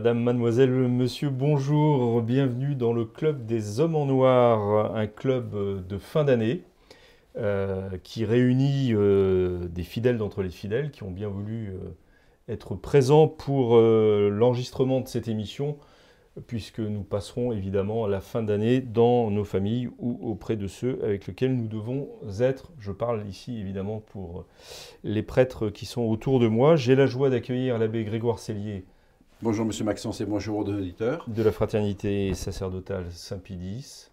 Madame, mademoiselle, monsieur, bonjour, bienvenue dans le club des hommes en noir, un club de fin d'année euh, qui réunit euh, des fidèles d'entre les fidèles qui ont bien voulu euh, être présents pour l'enregistrement de cette émission, puisque nous passerons évidemment la fin d'année dans nos familles ou auprès de ceux avec lesquels nous devons être. Je parle ici évidemment pour les prêtres qui sont autour de moi. J'ai la joie d'accueillir l'abbé Grégoire Cellier. Bonjour Monsieur Maxence et bonjour aux auditeurs. De la fraternité sacerdotale Saint-Pidis.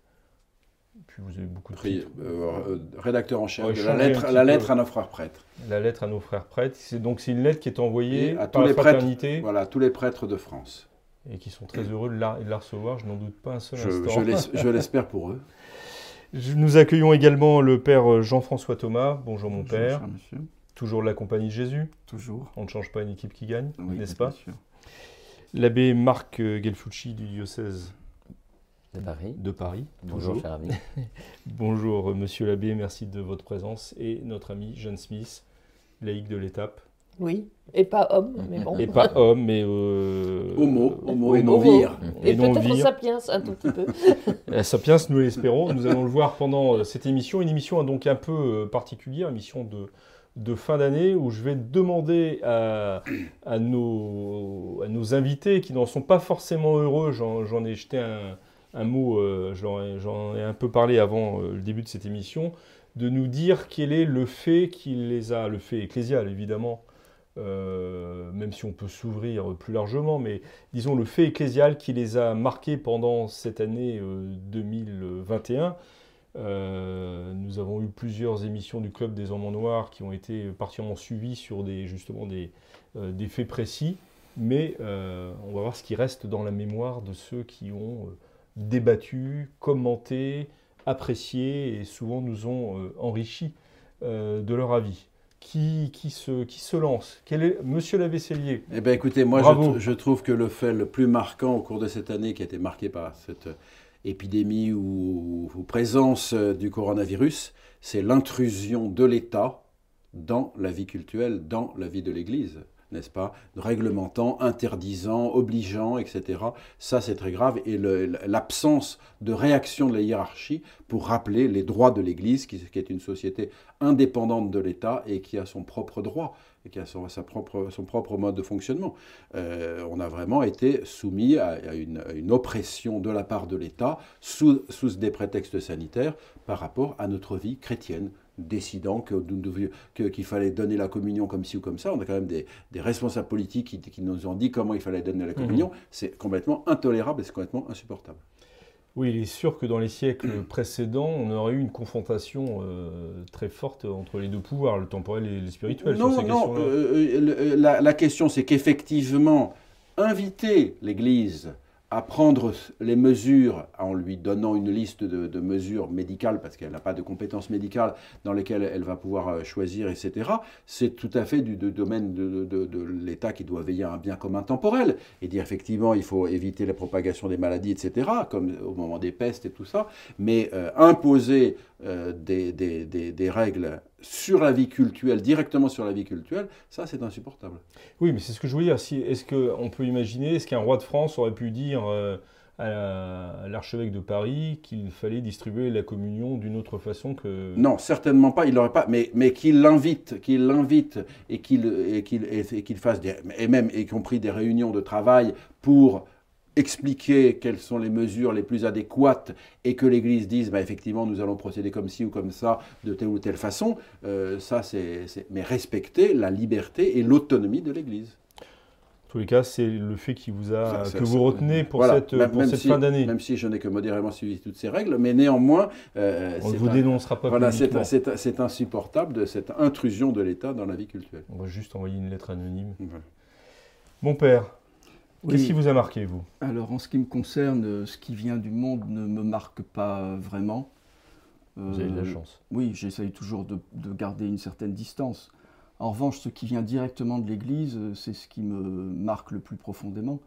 Puis vous avez beaucoup de Pri euh, rédacteur en chef de la lettre, la lettre à nos frères prêtres. La lettre à nos frères prêtres. C'est donc c'est une lettre qui est envoyée à par tous la les fraternité. Prêtres, voilà, tous les prêtres de France. Et qui sont très heureux de la, de la recevoir. Je n'en doute pas un seul je, instant. Je l'espère pour eux. Nous accueillons également le père Jean-François Thomas. Bonjour mon Bonjour, père. monsieur. Toujours de la compagnie de Jésus. Toujours. On ne change pas une équipe qui gagne, Oui, n'est-ce bien pas sûr. L'abbé Marc Gelfucci du diocèse De Paris. de Paris. Bonjour, toujours. cher ami. Bonjour, euh, monsieur l'abbé, merci de votre présence. Et notre ami Jeanne Smith, laïque de l'étape. Oui, et pas homme, mais bon. Et pas homme, mais. euh, Homo, homo et non vire. Et, Et peut-être sapiens un tout petit peu. Euh, Sapiens, nous l'espérons. Nous allons le voir pendant euh, cette émission. Une émission donc un peu euh, particulière, émission de, de fin d'année où je vais demander à, nos, invités qui n'en sont pas forcément heureux, j'en ai jeté un, mot, euh, j'en ai, un peu parlé avant euh, le début de cette émission, de nous dire quel est le fait qui les a, le fait ecclésial évidemment, euh, même si on peut s'ouvrir plus largement, mais disons le fait ecclésial qui les a marqués pendant cette année euh, 2021. Euh, nous avons eu plusieurs émissions du Club des Hommes en Noir qui ont été particulièrement suivies sur des, justement des, euh, des faits précis, mais euh, on va voir ce qui reste dans la mémoire de ceux qui ont débattu, commenté, apprécié et souvent nous ont enrichis euh, de leur avis. Qui, qui, se, qui se lance? Quel est Monsieur Lavessellier Eh bien écoutez, moi je, je trouve que le fait le plus marquant au cours de cette année qui a été marqué par cette épidémie ou, présence euh, du coronavirus, c'est l'intrusion de l'État dans la vie cultuelle, dans la vie de l'Église, n'est-ce pas Réglementant, interdisant, obligeant, etc. Ça, c'est très grave. Et l'absence de réaction de la hiérarchie pour rappeler les droits de l'Église, qui, est une société indépendante de l'État et qui a son propre droit et qui a son, sa propre, son propre mode de fonctionnement. Euh, on a vraiment été soumis à, à une, à une oppression de la part de l'État sous, sous des prétextes sanitaires par rapport à notre vie chrétienne décidant que qu'il fallait donner la communion comme ci ou comme ça. On a quand même des, des responsables politiques qui, qui nous ont dit comment il fallait donner la communion. C'est complètement intolérable et c'est complètement insupportable. Oui, il est sûr que dans les siècles précédents, on aurait eu une confrontation euh, très forte entre les deux pouvoirs, le temporel et le spirituel. sur Non, ces non, euh, euh, la question c'est qu'effectivement, inviter l'Église à prendre les mesures en lui donnant une liste de, mesures médicales, parce qu'elle n'a pas de compétences médicales dans lesquelles elle va pouvoir euh, choisir, etc., c'est tout à fait du, domaine de, l'État qui doit veiller à un bien commun temporel et dire effectivement il faut éviter la propagation des maladies, etc., comme au moment des pestes et tout ça, mais euh, imposer euh, des règles sur la vie cultuelle, directement sur la vie cultuelle, ça c'est insupportable. Oui, mais c'est ce que je voulais dire. Si, est-ce qu'on peut imaginer, est-ce qu'un roi de France aurait pu dire euh, à la- à l'archevêque de Paris qu'il fallait distribuer la communion d'une autre façon que... Non, certainement pas, il n'aurait pas, mais, mais qu'il l'invite, qu'il l'invite et qu'il et qu'il et, et qu'il fasse des, et même y compris des réunions de travail pour expliquer quelles sont les mesures les plus adéquates et que l'Église dise, bah, effectivement, nous allons procéder comme ci ou comme ça, de telle ou telle façon, euh, ça c'est, mais respecter la liberté et l'autonomie de l'Église. En tous les cas, c'est le fait qui vous a, Ça- que ça- vous retenez pour Voilà, cette, même- pour même cette si- fin d'année. Même si je n'ai que modérément suivi toutes ces règles, mais néanmoins, euh, On ne vous un- dénoncera pas Voilà, c'est insupportable de cette intrusion de l'État dans la vie culturelle. On va juste envoyer une lettre anonyme. Voilà. Mon père, Oui. qu'est-ce qui vous a marqué, vous? Alors, en ce qui me concerne, euh, ce qui vient du monde ne me marque pas euh, vraiment. Vous avez de la Euh, chance. Oui, j'essaye toujours de, de garder une certaine distance. En revanche, ce qui vient directement de l'Église, euh, c'est ce qui me marque le plus profondément,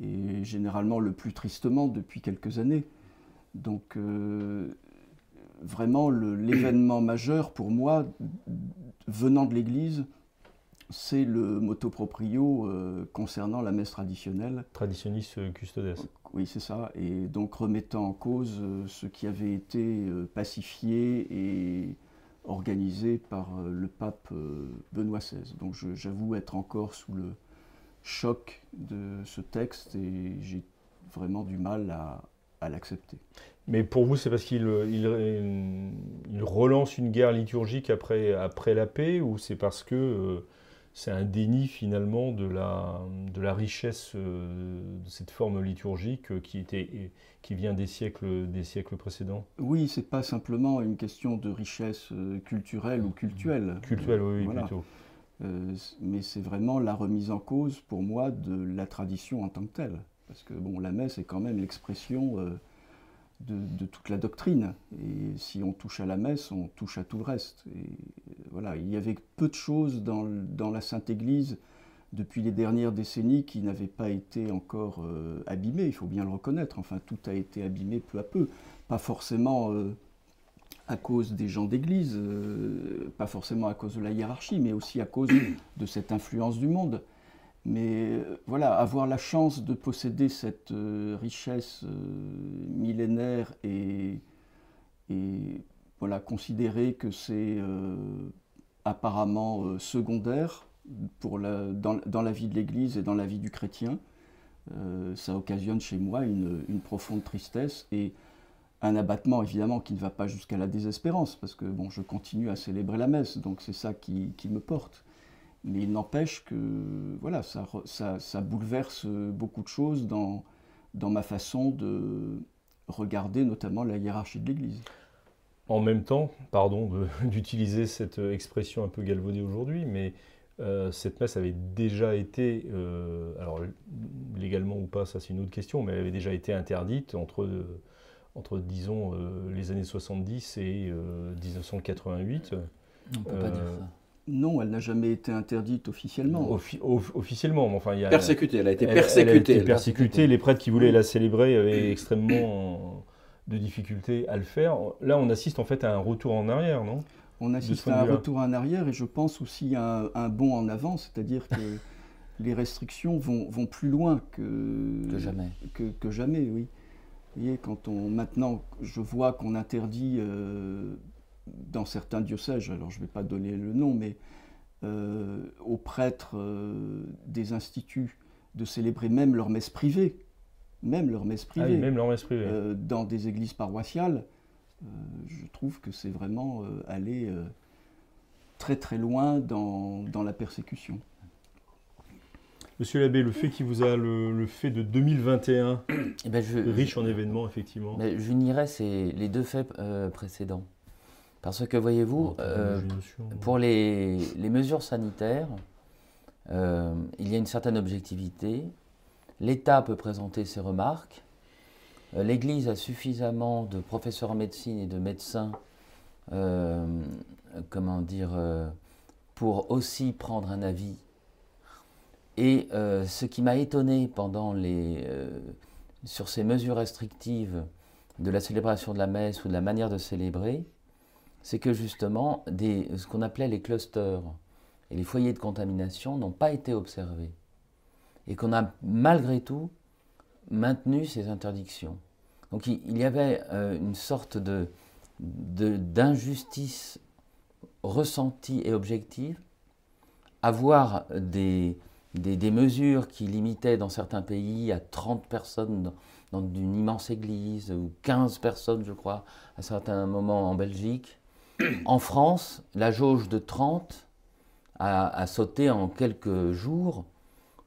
et généralement le plus tristement depuis quelques années. Donc, euh, vraiment, l'événement majeur pour moi, venant de l'Église, c'est le motu proprio euh, concernant la messe traditionnelle. Traditionniste euh, custodes. Oui, c'est ça. Et donc remettant en cause euh, ce qui avait été euh, pacifié et organisé par le pape Benoît XVI. Donc j'avoue être encore sous le choc de ce texte et j'ai vraiment du mal à, à l'accepter. Mais pour vous, c'est parce qu'il il, il relance une guerre liturgique après, après la paix ou c'est parce que c'est un déni finalement de la, de la richesse euh, de cette forme liturgique euh, qui, était, qui vient des siècles, des siècles précédents Oui, c'est pas simplement une question de richesse euh, culturelle ou cultuelle. Cultuelle, oui, oui, Voilà. plutôt. Euh, mais c'est vraiment la remise en cause pour moi de la tradition en tant que telle. Parce que bon, la messe est quand même l'expression euh, de, toute la doctrine. Et si on touche à la messe, on touche à tout le reste. Et euh, voilà, il y avait peu de choses dans, dans la Sainte Église depuis les dernières décennies qui n'avaient pas été encore euh, abîmées, il faut bien le reconnaître. Enfin, tout a été abîmé peu à peu. Pas forcément euh, à cause des gens d'église, euh, pas forcément à cause de la hiérarchie, mais aussi à cause de cette influence du monde. Mais euh, voilà, avoir la chance de posséder cette euh, richesse euh, millénaire et, voilà, considérer que c'est apparemment secondaire pour dans, la vie de l'Église et dans la vie du chrétien, ça occasionne chez moi une, profonde tristesse et un abattement évidemment qui ne va pas jusqu'à la désespérance, parce que bon, je continue à célébrer la messe, donc c'est ça qui me porte. Mais il n'empêche que voilà, ça, re- ça, ça bouleverse beaucoup de choses dans, dans ma façon de regarder notamment la hiérarchie de l'Église. En même temps, pardon de- d'utiliser cette euh, expression un peu galvaudée aujourd'hui, mais euh, cette messe avait déjà été, euh, alors légalement ou pas, ça c'est une autre question, mais elle avait déjà été interdite entre, euh, entre disons, euh, les années 70 et euh, 1988. On ne peut pas dire Euh, ça. Non, elle n'a jamais été interdite officiellement. Offi- off- officiellement, mais enfin, il y a... Persécutée, elle a été Elle- elle a persécutée. été persécutée. Les prêtres qui voulaient la célébrer avaient extrêmement de difficultés à le faire. Là, on assiste en fait à un retour en arrière, non? On assiste à un retour en arrière et je pense aussi à un, un bond en avant, c'est-à-dire que les restrictions vont, vont plus loin que, Que jamais. que, que jamais, oui. Vous voyez, quand on, maintenant, je vois qu'on interdit euh, dans certains diocèses, alors je ne vais pas donner le nom, mais euh, aux prêtres euh, des instituts de célébrer même leur messe privée, même leur messe Ah privée, oui, même leur messe privée. euh, dans des églises paroissiales, euh, je trouve que c'est vraiment euh, aller euh, très très loin dans, dans la persécution. Monsieur l'abbé, le fait qui vous a le, le fait de 2021, Eh ben, je, riche en événements, effectivement. mais j'unirais ces- les deux faits euh, précédents. Parce que voyez-vous, euh, pour les, les mesures sanitaires, euh, il y a une certaine objectivité. L'État peut présenter ses remarques. Euh, L'Église a suffisamment de professeurs en médecine et de médecins, comment dire, pour aussi prendre un avis. Et ce qui m'a étonné pendant les, sur ces mesures restrictives de la célébration de la messe ou de la manière de célébrer, c'est que justement, des, ce qu'on appelait les clusters et les foyers de contamination n'ont pas été observés. Et qu'on a malgré tout maintenu ces interdictions. Donc il, y avait euh, une sorte de, d'injustice ressentie et objective à voir des, des, des mesures qui limitaient dans certains pays à 30 personnes dans, dans une immense église, ou 15 personnes, je crois, à certains moments en Belgique. En France, la jauge de 30 a, a sauté en quelques jours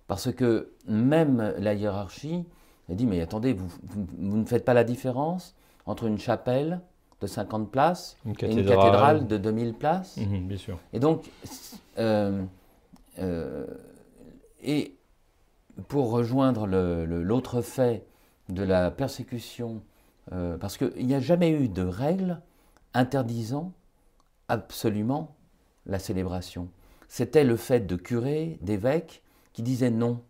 parce que même la hiérarchie a dit mais attendez, vous, vous- vous ne faites pas la différence entre une chapelle de 50 places Une et une cathédrale de 2000 places Mhm, bien sûr. et donc, euh, euh, et pour rejoindre l'autre fait de la persécution, euh, parce qu'il n'y a jamais eu de règle interdisant absolument la célébration. C'était le fait de curés, d'évêques qui disaient non.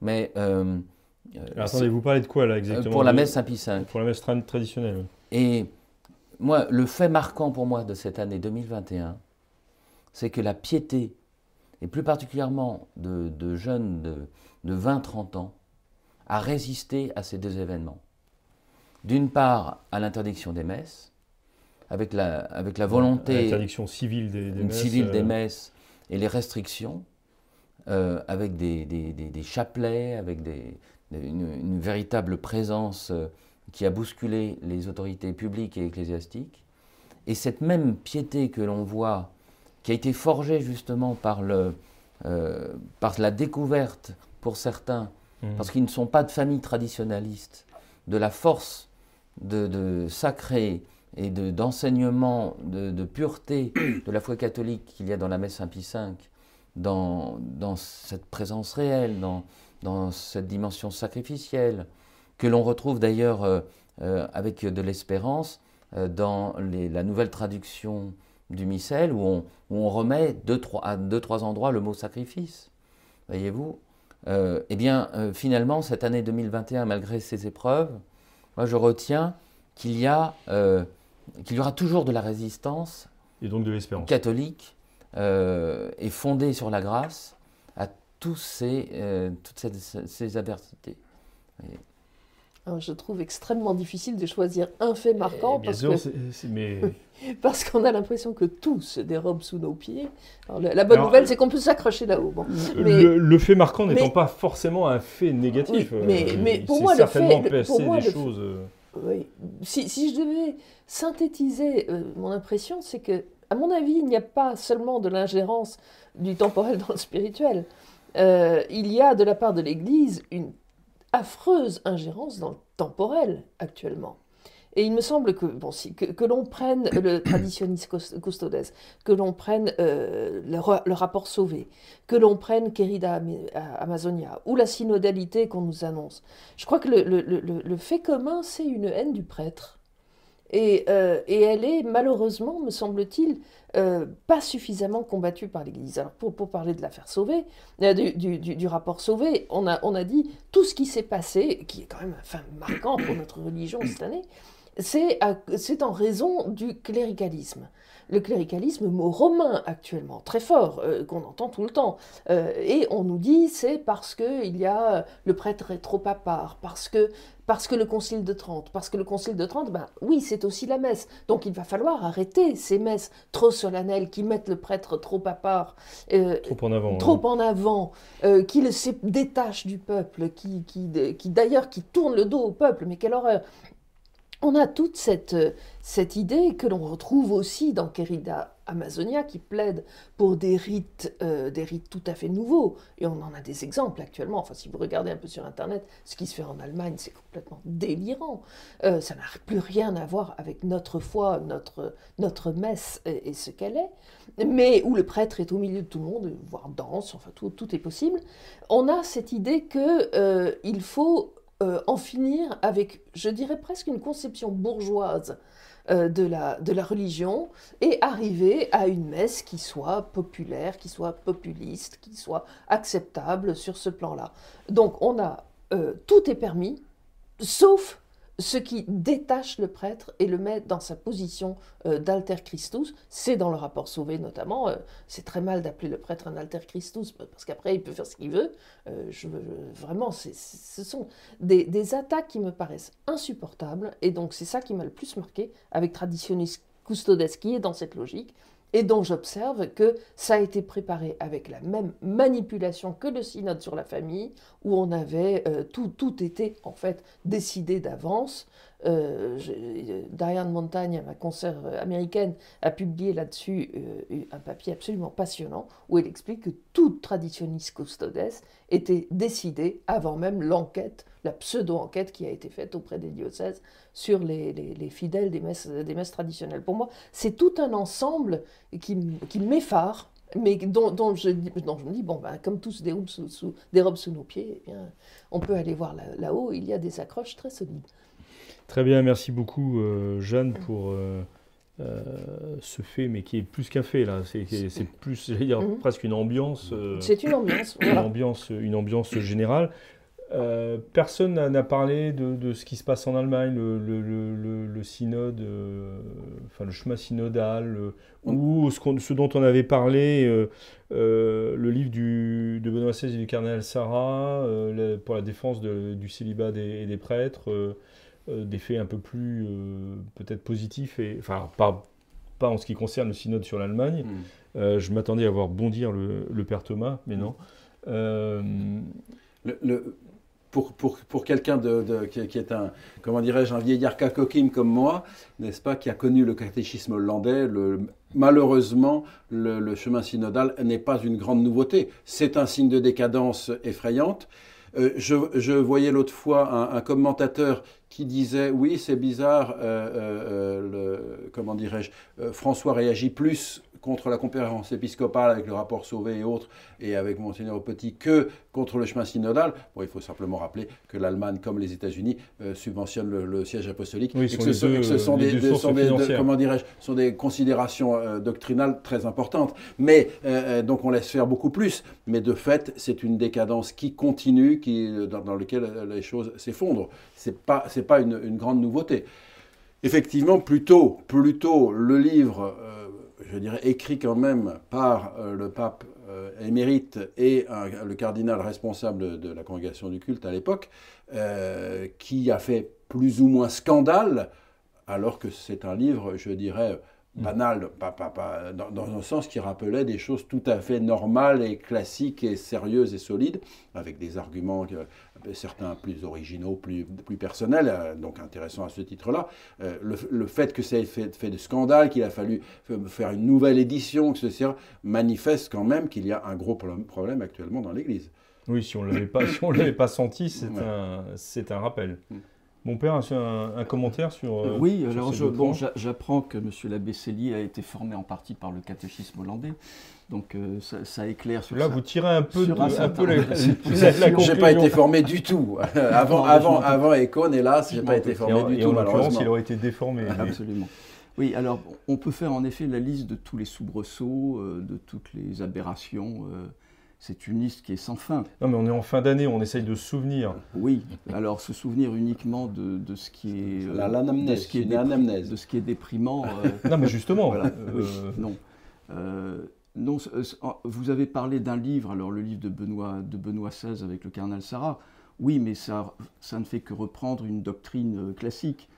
Mais euh, Alors, attendez, vous parlez de quoi là exactement pour la messe Saint-Pie V. Pour la messe tra- traditionnelle. Et moi, le fait marquant pour moi de cette année 2021, c'est que la piété, et plus particulièrement de, de jeunes de, de 20-30 ans, a résisté à ces deux événements. D'une part, à l'interdiction des messes, avec la, avec la volonté L'interdiction civile des, messes. civile des euh, messes et les restrictions, euh, avec des, des- des- des chapelets, avec des- une, une véritable présence euh, qui a bousculé les autorités publiques et ecclésiastiques. Et cette même piété que l'on voit, qui a été forgée justement par, le, euh, par la découverte, pour certains, Mhm. parce qu'ils ne sont pas de famille traditionnaliste, de la force de, de sacré et de- d'enseignement, de, de pureté de la foi catholique qu'il y a dans la messe Saint-Pie V, dans, dans cette présence réelle, dans, dans cette dimension sacrificielle, que l'on retrouve d'ailleurs euh, euh, avec de l'espérance euh, dans la nouvelle traduction du missel, où on, où on remet deux, trois, à deux, trois endroits le mot sacrifice. Voyez-vous Eh bien, finalement, cette année 2021, malgré ces épreuves, moi je retiens qu'il y, a, qu'il y aura toujours de la résistance Et donc de l'espérance. catholique euh, et fondée sur la grâce à tous ces, euh, toutes ces, ces adversités. Alors, je trouve extrêmement difficile de choisir un fait marquant Eh, bien parce sûr, que- c'est- c'est- mais parce qu'on a l'impression que tout se dérobe sous nos pieds. Alors, la bonne Alors, nouvelle, c'est qu'on peut s'accrocher là-haut. Bon. Mais- le, le fait marquant n'étant mais- pas forcément un fait négatif. Oui, mais- euh, mais il pour moi, le fait- le- pour placer moi, des le- choses. Si, si je devais synthétiser euh, mon impression, c'est que, à mon avis, il n'y a pas seulement de l'ingérence du temporel dans le spirituel. Euh, il y a de la part de l'Église une affreuse ingérence dans le temporel actuellement. Et il me semble que, bon, si, que, que l'on prenne le traditionis cus- custodes, que l'on prenne euh, le, ra- le rapport sauvé, que l'on prenne Querida Am- Amazonia, ou la synodalité qu'on nous annonce, je crois que le, fait commun, c'est une haine du prêtre. Et, euh, et elle est malheureusement, me semble-t-il, euh, pas suffisamment combattue par l'Église. Alors pour, pour parler de l'affaire Sauvé, euh, du, du- du- du rapport Sauvé, on a, on a dit tout ce qui s'est passé, qui est quand même enfin, marquant pour notre religion cette année, c'est en raison du cléricalisme. Le cléricalisme, mot romain actuellement, très fort, euh, qu'on entend tout le temps. Euh, et on nous dit c'est parce que il y a euh, le prêtre est trop à part, parce que parce que le concile de Trente, parce que le concile de Trente, ben oui, c'est aussi la messe. Donc il va falloir arrêter ces messes trop solennelles qui mettent le prêtre trop à part, euh, trop en avant. trop hein. en avant, qui le détache du peuple, qui, qui, qui d'ailleurs qui tourne le dos au peuple, mais quelle horreur on a toute cette, euh, cette idée que l'on retrouve aussi dans Querida Amazonia qui plaide pour des rites, euh, des rites tout à fait nouveaux. Et on en a des exemples actuellement. Enfin, si vous regardez un peu sur Internet, ce qui se fait en Allemagne, c'est complètement délirant. Euh, ça n'a plus rien à voir avec notre foi, notre, notre messe et, ce qu'elle est. Mais où le prêtre est au milieu de tout le monde, voire danse, enfin tout, tout est possible. On a cette idée que euh, faut euh, en finir avec, je dirais presque une conception bourgeoise euh, de, la, de la religion et arriver à une messe qui soit populaire, qui soit populiste, qui soit acceptable sur ce plan-là. Donc on a, euh, tout est permis, sauf ce qui détache le prêtre et le met dans sa position euh, d'alter Christus, c'est dans le rapport Sauvé notamment, euh, c'est très mal d'appeler le prêtre un alter Christus, parce qu'après il peut faire ce qu'il veut, euh, vraiment, ce sont des, des attaques qui me paraissent insupportables, et donc c'est ça qui m'a le plus marqué avec Traditionis Custodes, qui est dans cette logique, et dont j'observe que ça a été préparé avec la même manipulation que le synode sur la famille, où on avait euh, tout, tout était en fait décidé d'avance. Euh, euh, Diane Montagne, ma consoeur euh, américaine, a publié là-dessus euh, un papier absolument passionnant où elle explique que toute traditionis custodes était décidée avant même l'enquête, la pseudo-enquête qui a été faite auprès des diocèses sur les, les- les fidèles des messes, traditionnelles. Pour moi, c'est tout un ensemble qui, qui m'effare, mais dont, je, me dis, bon, ben, comme tous des robes sous, robes sous nos pieds, eh on peut aller voir là- là-haut, il y a des accroches très solides. Très bien, merci beaucoup euh, Jeanne pour euh, se fait, mais qui est plus qu'un fait là. C'est plus, j'allais dire, Mhm. presque une ambiance. C'est une ambiance. une ambiance, une ambiance générale. Euh, personne n'a parlé de, de ce qui se passe en Allemagne, le, le- le- le- le synode, euh, enfin le chemin synodal, euh, ou ce, ce dont on avait parlé, euh, euh, le livre du, de Benoît XVI et du cardinal Sarah euh, pour la défense de- du célibat des, et des prêtres, euh, des faits un peu plus euh, peut-être positifs, et, enfin pas, pas en ce qui concerne le synode sur l'Allemagne. Mm. Euh, je m'attendais à voir bondir le, le père Thomas, mais non. Le- le- pour, pour, pour quelqu'un de, de- qui, qui est un, comment dirais-je, un vieillard kakokim comme moi, n'est-ce pas, qui a connu le catéchisme hollandais, le, malheureusement, le, le chemin synodal n'est pas une grande nouveauté. C'est un signe de décadence effrayante. Euh, je, je voyais l'autre fois un, un commentateur qui disait oui c'est bizarre euh, euh, euh, comment dirais-je François réagit plus contre la conférence épiscopale avec le rapport Sauvé et autres et avec monseigneur Petit que contre le chemin synodal bon il faut simplement rappeler que l'Allemagne comme les États-Unis euh, subventionnent le, le siège apostolique Oui, et que ce, sont- deux- et que ce sont les des, deux des- sources sont des- de- financières. comment dirais-je sont des considérations euh, doctrinales très importantes mais euh, euh, donc on laisse faire beaucoup plus mais de fait, c'est une décadence qui continue, qui, dans, dans laquelle les choses s'effondrent. Ce n'est pas, c'est pas une, une grande nouveauté. Effectivement, plutôt, plutôt le livre, je dirais, écrit quand même par euh, le pape euh, émérite et le cardinal responsable de la congrégation du culte à l'époque, euh, qui a fait plus ou moins scandale, alors que c'est un livre, je dirais, banal, pas, pas- pas- dans, dans un sens qui rappelait des choses tout à fait normales et classiques et sérieuses et solides, avec des arguments, euh, certains plus originaux, plus, plus personnels, euh, donc intéressants à ce titre-là. Euh, le, le fait que ça ait fait, fait de scandale, qu'il a fallu faire une nouvelle édition, etc., manifeste quand même qu'il y a un gros problème, problème actuellement dans l'Église. Oui, si on l'avait pas, si on l'avait pas senti, c'est Ouais. un, c'est un rappel. Mon père a un, un commentaire sur. euh, oui, sur alors je- bon, j'apprends que M. l'abbé Célie a été formé en partie par le catéchisme hollandais, donc euh, ça, ça éclaire sur Là, ça. vous tirez un peu, Sur de- un un peu la, la- J'ai pas été formé du tout. avant, avant, avant Econ, hélas, j'ai pas été. Et formé du et tout, en malheureusement. il aurait été déformé. Absolument. Oui, alors on peut faire en effet la liste de tous les soubresauts, euh, de toutes les aberrations. euh, c'est une liste qui est sans fin. Non, mais on est en fin d'année, on essaye de se souvenir. Oui, alors se souvenir uniquement de, de ce qui est, euh, La- l'anamnèse, de ce qui est une dépri- anamnèse. de ce qui est déprimant. euh, Non, mais justement. Voilà, euh, oui, non. Euh, non, euh, vous avez parlé d'un livre, alors le livre de Benoît, de Benoît XVI avec le cardinal Sarah. Oui, mais ça, ça ne fait que reprendre une doctrine euh, classique.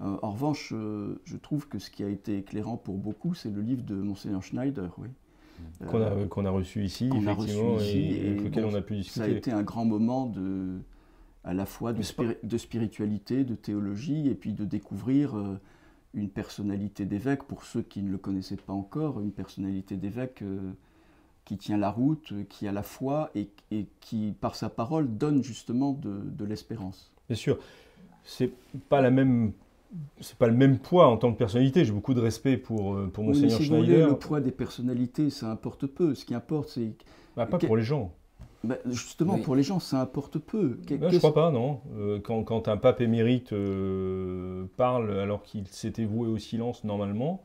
Euh, en revanche, euh, je trouve que ce qui a été éclairant pour beaucoup, c'est le livre de Monseigneur Schneider, oui. Qu'on a, Euh, qu'on a reçu ici, qu'on a reçu effectivement, ici, et, et avec lequel bon, on a pu ça a discuter. été un grand moment de, à la fois de, spiri- spiritualité, de théologie, et puis de découvrir euh, une personnalité d'évêque, pour ceux qui ne le connaissaient pas encore, une personnalité d'évêque euh, qui tient la route, euh, qui a la foi, et, et qui, par sa parole, donne justement de, de l'espérance. Bien sûr, c'est pas la même, c'est pas le même poids en tant que personnalité. J'ai beaucoup de respect pour euh, pour Oui, mais monseigneur si vous voulez, Schneider. le poids des personnalités, ça importe peu. Ce qui importe, c'est... Bah, pas pour les gens. ben, justement, Oui. pour les gens, ça importe peu. Ouais, je qu'est-ce- crois pas, non. Euh, quand, quand un pape émérite euh, parle alors qu'il s'était voué au silence normalement,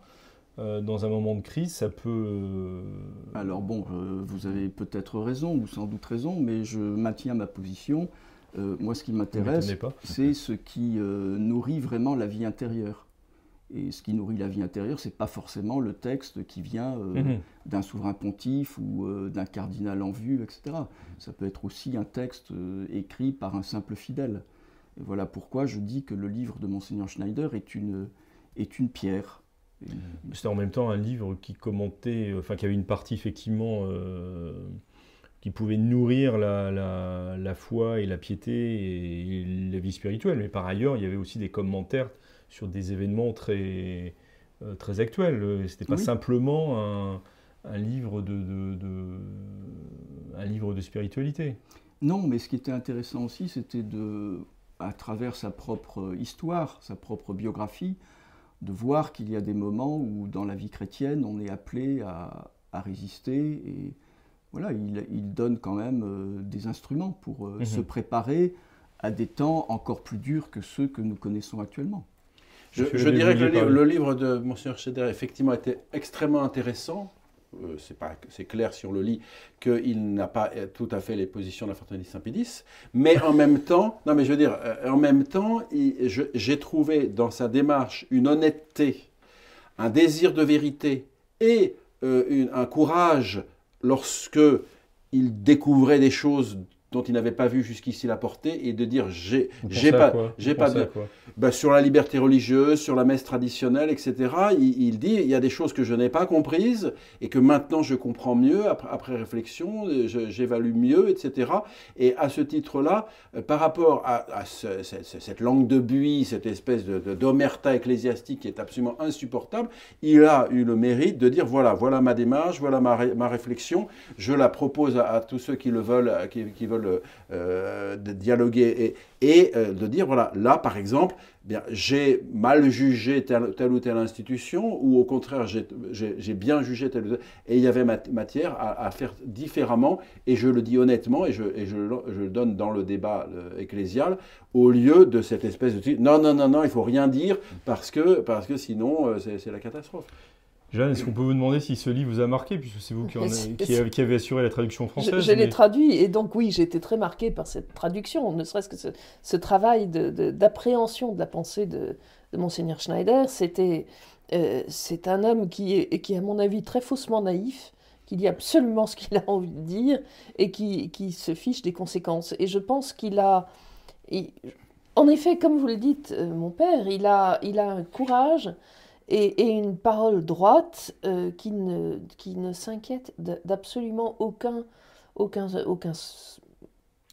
euh, dans un moment de crise, ça peut. Alors bon, vous avez peut-être raison, ou sans doute raison, mais je maintiens ma position. Euh, moi, ce qui m'intéresse, c'est ce qui euh, nourrit vraiment la vie intérieure. Et ce qui nourrit la vie intérieure, c'est pas forcément le texte qui vient euh, Mhm. d'un souverain pontife ou d'un cardinal en vue, etc. Ça peut être aussi un texte écrit par un simple fidèle. Et voilà pourquoi je dis que le livre de Monseigneur Schneider est une, est une pierre. C'était en même temps un livre qui commentait, enfin qui avait une partie effectivement euh, qui pouvait nourrir la, la- la foi et la piété et, la vie spirituelle. Mais par ailleurs, il y avait aussi des commentaires sur des événements très, euh, très actuels. C'était pas Oui. simplement un, un livre de, de- de- un livre de spiritualité. Non, mais ce qui était intéressant aussi, c'était de, à travers sa propre histoire, sa propre biographie, de voir qu'il y a des moments où dans la vie chrétienne, on est appelé à, à résister. Et voilà, il, il donne quand même euh, des instruments pour euh, Mhm. se préparer à des temps encore plus durs que ceux que nous connaissons actuellement. Je, dirais que le, livre- parler. le livre de Monsieur Scheder, effectivement, était extrêmement intéressant. Euh, c'est clair si on le lit qu'il n'a pas tout à fait les positions de la Fraternité Saint-Pédis, mais en même temps, non mais je veux dire, euh, en même temps, j'ai trouvé dans sa démarche une honnêteté, un désir de vérité et euh, une- un courage lorsque il découvrait des choses dont il n'avait pas vu jusqu'ici la portée et de dire j'ai j'ai pas j'ai pas de ben, sur la liberté religieuse, sur la messe traditionnelle, etc. Il, il dit il y a des choses que je n'ai pas comprises et que maintenant je comprends mieux après, après réflexion, euh, j'évalue mieux, etc. Et à ce titre-là, euh, par rapport à, à ce- ce- ce- cette langue de buis, cette espèce de, d'omerta ecclésiastique qui est absolument insupportable, il a eu le mérite de dire voilà, voilà ma démarche, voilà ma, ré- ma réflexion, je la propose à, à tous ceux qui le veulent, euh, qui, qui veulent euh, de dialoguer et, euh, de dire voilà, là par exemple, bien, j'ai mal jugé telle, ou telle institution, ou au contraire, j'ai bien jugé telle ou telle, et il y avait mat- matière à, faire différemment, et je le dis honnêtement, et je, le- donne dans le débat euh, ecclésial, au lieu de cette espèce de non, non, non, non, il faut rien dire, parce que, parce que sinon, c'est la catastrophe. Jeanne, est-ce qu'on peut vous demander si ce livre vous a marqué, puisque c'est vous qui, en avez- c'est- qui, avez, qui avez assuré la traduction française je l'ai mais- traduit et donc oui, j'ai été très marquée par cette traduction, ne serait-ce que ce, ce travail de- de- d'appréhension de, la pensée de, de monseigneur Schneider. C'était, euh, c'est un homme qui est, qui est, à mon avis, très faussement naïf, qui dit absolument ce qu'il a envie de dire et qui, qui se fiche des conséquences. Et je pense qu'il a, il- en effet, comme vous le dites, euh, mon père, il a, il a un courage et, et une parole droite euh, qui ne, qui ne s'inquiète d'absolument aucun, aucun, aucun,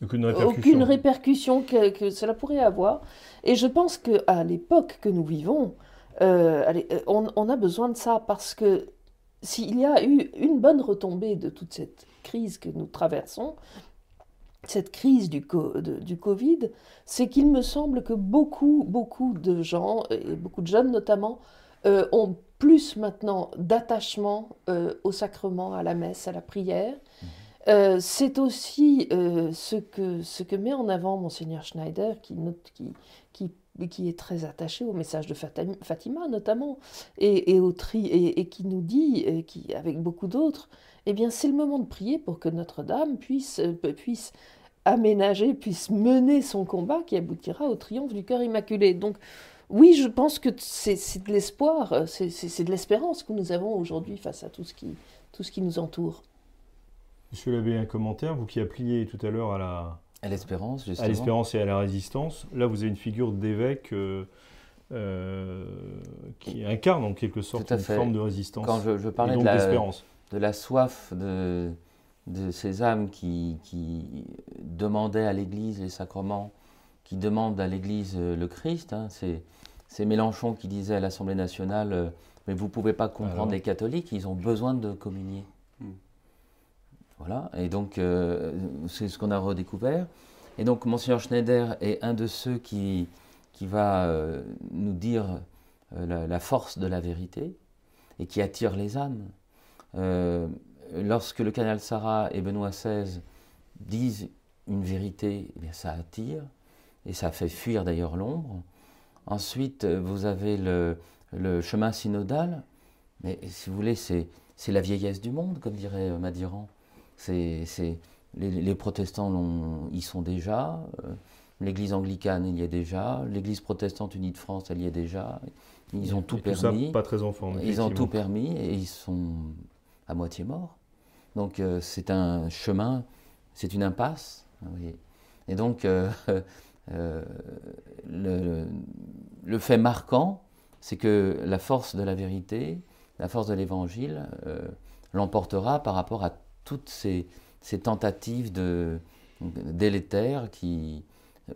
Aucune répercussion. aucune répercussion que, que cela pourrait avoir. Et je pense qu'à l'époque que nous vivons, euh, allez, euh, on, on a besoin de ça parce que s'il y a eu une bonne retombée de toute cette crise que nous traversons, cette crise du, co- de- du Covid, c'est qu'il me semble que beaucoup, beaucoup de gens, et beaucoup de jeunes notamment, euh, ont plus maintenant d'attachement euh, au sacrement, à la messe, à la prière. Euh, c'est aussi ce, que, ce que met en avant Monseigneur Schneider, qui, note- qui, qui, qui est très attaché au message de Fatim- Fatima notamment, et, et, au tri, et, et qui nous dit, et qui, avec beaucoup d'autres, eh bien c'est le moment de prier pour que Notre-Dame puisse, puisse aménager, puisse mener son combat qui aboutira au triomphe du cœur immaculé. Donc oui, je pense que c'est de l'espoir, euh, c'est- de l'espérance que nous avons aujourd'hui face à tout ce qui, tout ce qui nous entoure. Monsieur l'abbé, un commentaire, vous qui appeliez tout à l'heure à la, À l'espérance, justement. à l'espérance et à la résistance, là vous avez une figure d'évêque euh, euh, qui incarne en quelque sorte une fait. forme de résistance Quand je, je et parlais donc de la, d'espérance. de la soif de, de ces âmes qui, qui demandaient à l'Église les sacrements, qui demandent à l'Église euh, le Christ. hein. c'est, c'est Mélenchon qui disait à l'Assemblée nationale euh, Mais vous ne pouvez pas comprendre Alors les catholiques, ils ont besoin de communier. Hmm. Voilà, et donc euh, c'est ce qu'on a redécouvert. Et donc Monseigneur Schneider est un de ceux qui, qui va euh, nous dire euh, la, la force de la vérité et qui attire les âmes. Euh, lorsque le canal Sarah et Benoît XVI disent une vérité, eh bien, ça attire et ça fait fuir d'ailleurs l'ombre. Ensuite, euh, vous avez le, le chemin synodal, mais si vous voulez, c'est, c'est la vieillesse du monde, comme dirait euh, Madiran. C'est, c'est, les, les protestants y sont déjà, euh, l'église anglicane il y est déjà, l'église protestante unie de France elle y est déjà. Ils ont tout Et ça, permis. pas très en forme. Ils ont tout permis et ils sont à moitié morts. Donc euh, c'est un chemin, c'est une impasse. vous voyez. Et donc euh, euh, le, fait marquant, c'est que la force de la vérité, la force de l'évangile euh, l'emportera par rapport à toutes ces, tentatives de, délétères qui,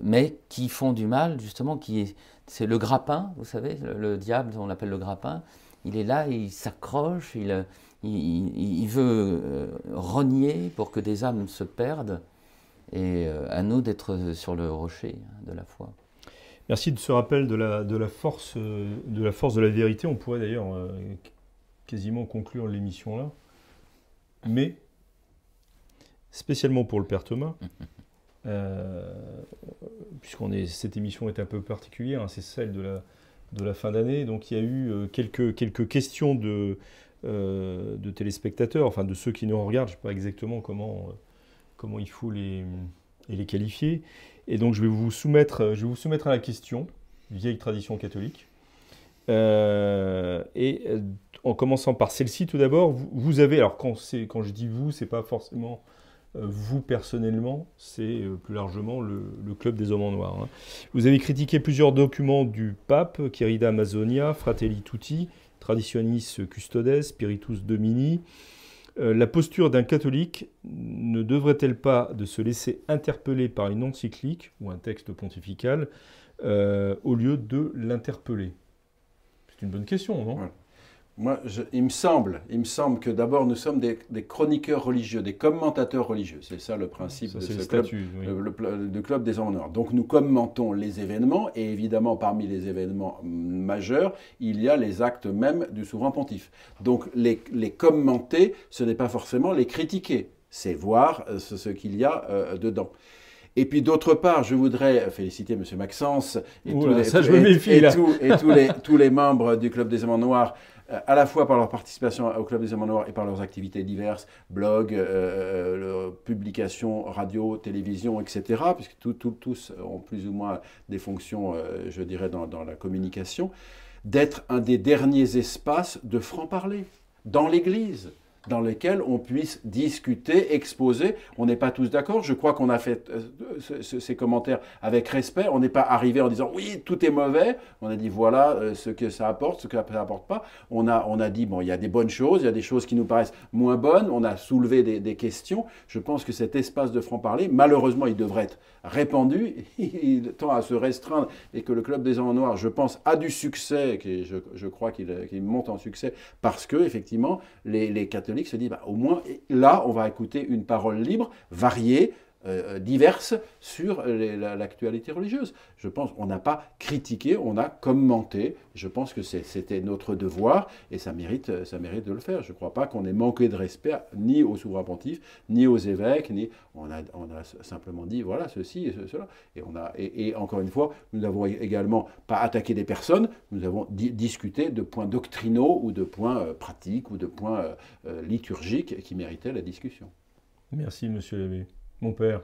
mais qui font du mal, justement, qui est, c'est le grappin, vous savez, le, le diable, on l'appelle le grappin, il est là, il s'accroche, il veut euh, renier pour que des âmes se perdent, et euh, à nous d'être sur le rocher de la foi. Merci de ce rappel de la, de la, force, euh, de la force de la vérité. On pourrait d'ailleurs euh, quasiment conclure l'émission là. Mais, spécialement pour le Père Thomas, euh, puisqu'on est, cette émission est un peu particulière, hein, c'est celle de la, de la fin d'année. Donc il y a eu quelques, quelques questions de, de téléspectateurs, enfin de ceux qui nous regardent. Je ne sais pas exactement comment, comment il faut les, les qualifier. Et donc je vais vous soumettre, je vais vous soumettre à la question, vieille tradition catholique. et en commençant par celle-ci tout d'abord, vous, avez, alors quand, quand je dis vous, c'est pas forcément euh, vous personnellement, c'est euh, plus largement le, Club des Hommes en Noir. Hein. Vous avez critiqué plusieurs documents du pape, Querida Amazonia, Fratelli Tutti, Traditionis Custodes, Spiritus Domini. Euh, la posture d'un catholique ne devrait-elle pas de se laisser interpeller par une encyclique ou un texte pontifical au lieu de l'interpeller? C'est une bonne question, non? Moi, il me semble, il me semble que d'abord nous sommes des, chroniqueurs religieux, des commentateurs religieux. C'est ça le principe de ce club, le, club des hommes noirs. Donc nous commentons les événements et évidemment parmi les événements majeurs, il y a les actes même du souverain pontife. Donc les, les commenter, ce n'est pas forcément les critiquer, c'est voir euh, ce, qu'il y a euh, dedans. Et puis d'autre part, je voudrais féliciter M. Maxence et, tous, les, membres du Club des Amants Noirs à la fois par leur participation au Club des Amants Noirs et par leurs activités diverses, blogs, euh, euh, publications, radio, télévision, etc., puisque tous ont plus ou moins des fonctions, je dirais, dans la communication, d'être un des derniers espaces de franc-parler dans l'Église dans lesquels on puisse discuter, exposer. On n'est pas tous d'accord. Je crois qu'on a fait euh, ces commentaires avec respect. On n'est pas arrivé en disant oui, tout est mauvais. On a dit voilà euh, ce que ça apporte, ce que ça n'apporte pas. On a, on a dit bon, il y a des bonnes choses, il y a des choses qui nous paraissent moins bonnes. On a soulevé des, questions. Je pense que cet espace de franc-parler, malheureusement, il devrait être répandu. Il tend à se restreindre et que le Club des Hommes Noirs, je pense, a du succès. Je, je crois qu'il monte en succès parce que, effectivement, les, les se dit, bah, au moins là, on va écouter une parole libre, variée, euh, euh, diverses sur l'actualité religieuse. Je pense qu'on n'a pas critiqué, on a commenté. Je pense que c'était notre devoir et ça mérite, ça mérite de le faire. Je ne crois pas qu'on ait manqué de respect ni au souverain pontife, ni aux évêques, ni on a, simplement dit voilà ceci et cela. Et, encore une fois, nous n'avons également pas attaqué des personnes, nous avons discuté de points doctrinaux ou de points euh, pratiques ou de points liturgiques qui méritaient la discussion. Merci, monsieur l'abbé. Mon père.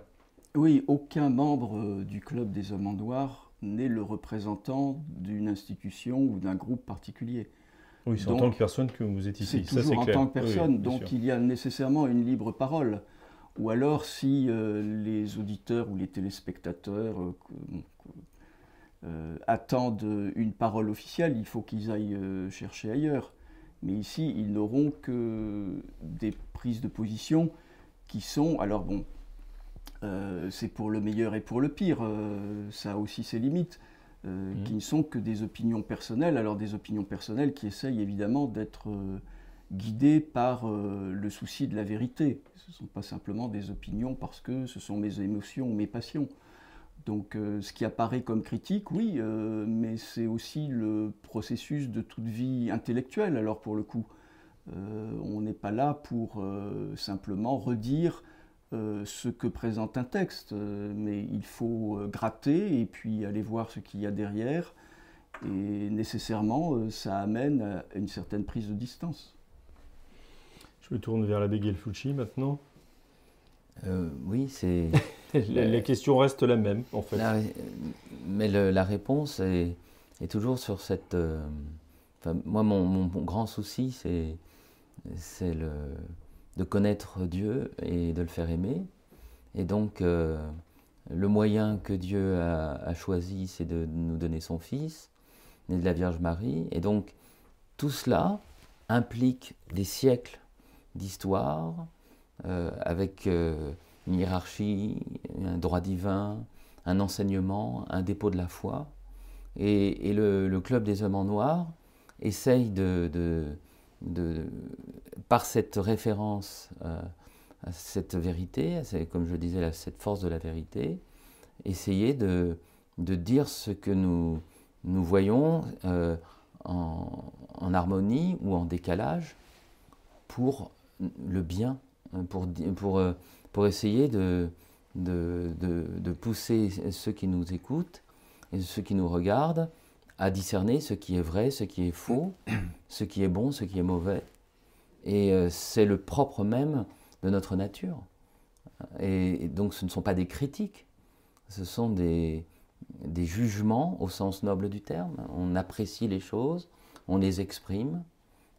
Oui, aucun membre euh, du Club des Hommes en Noir n'est le représentant d'une institution ou d'un groupe particulier. Oui, c'est en tant que personne que vous êtes ici. C'est toujours en tant que personne, donc il y a nécessairement une libre parole. Ou alors si euh, les auditeurs ou les téléspectateurs euh, attendent une parole officielle, il faut qu'ils aillent chercher ailleurs. Mais ici, ils n'auront que des prises de position qui sont, alors bon, euh, c'est pour le meilleur et pour le pire, euh, ça a aussi ses limites, euh, mmh. qui ne sont que des opinions personnelles, alors des opinions personnelles qui essayent évidemment d'être guidées par le souci de la vérité. Ce ne sont pas simplement des opinions parce que ce sont mes émotions ou mes passions. Donc ce qui apparaît comme critique, oui, mais c'est aussi le processus de toute vie intellectuelle, alors pour le coup. on n'est pas là pour simplement redire euh, ce que présente un texte, euh, mais il faut euh, gratter et puis aller voir ce qu'il y a derrière. Et nécessairement, ça amène à une certaine prise de distance. Je me tourne vers l'abbé Gelfucci maintenant. oui, c'est. la, question reste la même, en fait. mais la réponse est, toujours sur cette. moi, mon, mon, grand souci, c'est le de connaître Dieu et de le faire aimer. Et donc, euh, le moyen que Dieu a, choisi, c'est de nous donner son Fils, né de la Vierge Marie. Et donc, tout cela implique des siècles d'histoire, euh, avec euh, une hiérarchie, un droit divin, un enseignement, un dépôt de la foi. Et, le, Club des Hommes en Noir essaye de de, par cette référence euh, à cette vérité, comme je disais, à cette force de la vérité, essayer de, de dire ce que nous, nous voyons euh, en, harmonie ou en décalage pour le bien, pour, pour, pour essayer de, de, de pousser ceux qui nous écoutent et ceux qui nous regardent à discerner ce qui est vrai, ce qui est faux, ce qui est bon, ce qui est mauvais. Et euh, c'est le propre même de notre nature. Et, donc ce ne sont pas des critiques, ce sont des, des jugements au sens noble du terme. On apprécie les choses, on les exprime,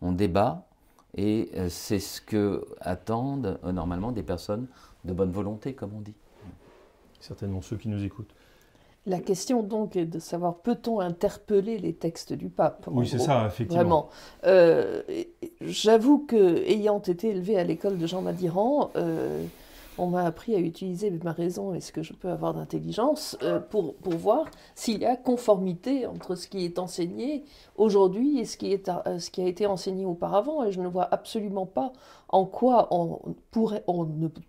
on débat, et euh, c'est ce que attendent euh, normalement des personnes de bonne volonté, comme on dit. Certainement ceux qui nous écoutent. La question donc est de savoir peut-on interpeller les textes du pape Oui, c'est ça, effectivement. Vraiment. Euh, j'avoue que, ayant été élevé à l'école de Jean Madiran, on m'a appris à utiliser ma raison et ce que je peux avoir d'intelligence euh, pour, pour voir s'il y a conformité entre ce qui est enseigné aujourd'hui et ce qui, est, euh, ce qui a été enseigné auparavant. Et je ne vois absolument pas en quoi on, pourrait, on,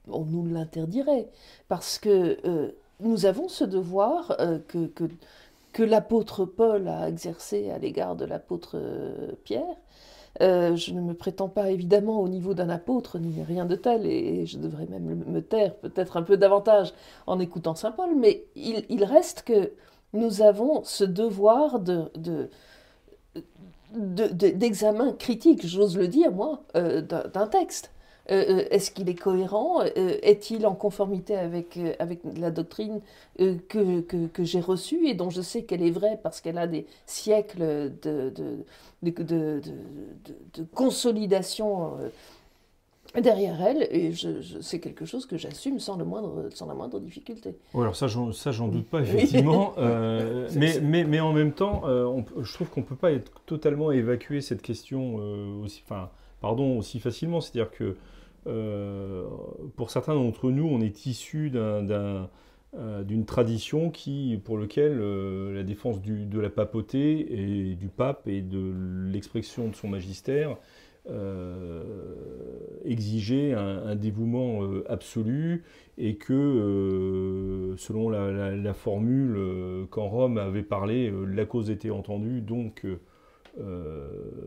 on nous l'interdirait. Parce que euh, nous avons ce devoir que, que, l'apôtre Paul a exercé à l'égard de l'apôtre Pierre euh, je ne me prétends pas évidemment au niveau d'un apôtre, ni rien de tel, et je devrais même me taire peut-être un peu davantage en écoutant Saint Paul, mais il, reste que nous avons ce devoir de, d'examen critique, j'ose le dire moi, euh, d'un texte. Euh, euh, est-ce qu'il est cohérent euh, Est-il en conformité avec, avec la doctrine que, que, j'ai reçue et dont je sais qu'elle est vraie parce qu'elle a des siècles de, de, de, de consolidation derrière elle, et je, c'est quelque chose que j'assume sans, le moindre, sans la moindre difficulté. Oui, alors ça, j'en, ça, j'en doute pas, effectivement. mais, mais, mais, en même temps, je trouve qu'on ne peut pas être totalement évacuer cette question aussi, enfin, pardon, aussi facilement. C'est-à-dire que pour certains d'entre nous, on est issu euh, d'une tradition qui, pour lequel euh, la défense de la papauté et du pape et de l'expression de son magistère exigeait un, dévouement absolu et que, selon la, formule qu'en Rome avait parlé, la cause était entendue, donc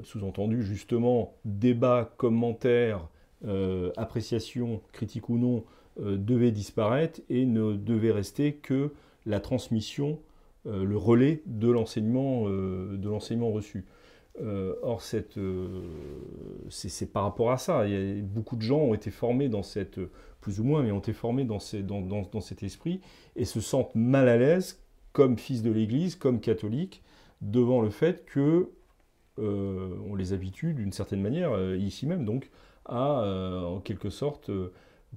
sous-entendu justement débat, commentaire, euh, appréciation, critique ou non, euh, devait disparaître et ne devait rester que la transmission, euh, le relais de l'enseignement reçu. or, c'est par rapport à ça. Beaucoup de gens ont été formés dans cette, plus ou moins, mais ont été formés dans, cet esprit et se sentent mal à l'aise comme fils de l'Église, comme catholiques, devant le fait que on les habitue d'une certaine manière, ici même donc, à, euh, en quelque sorte, euh,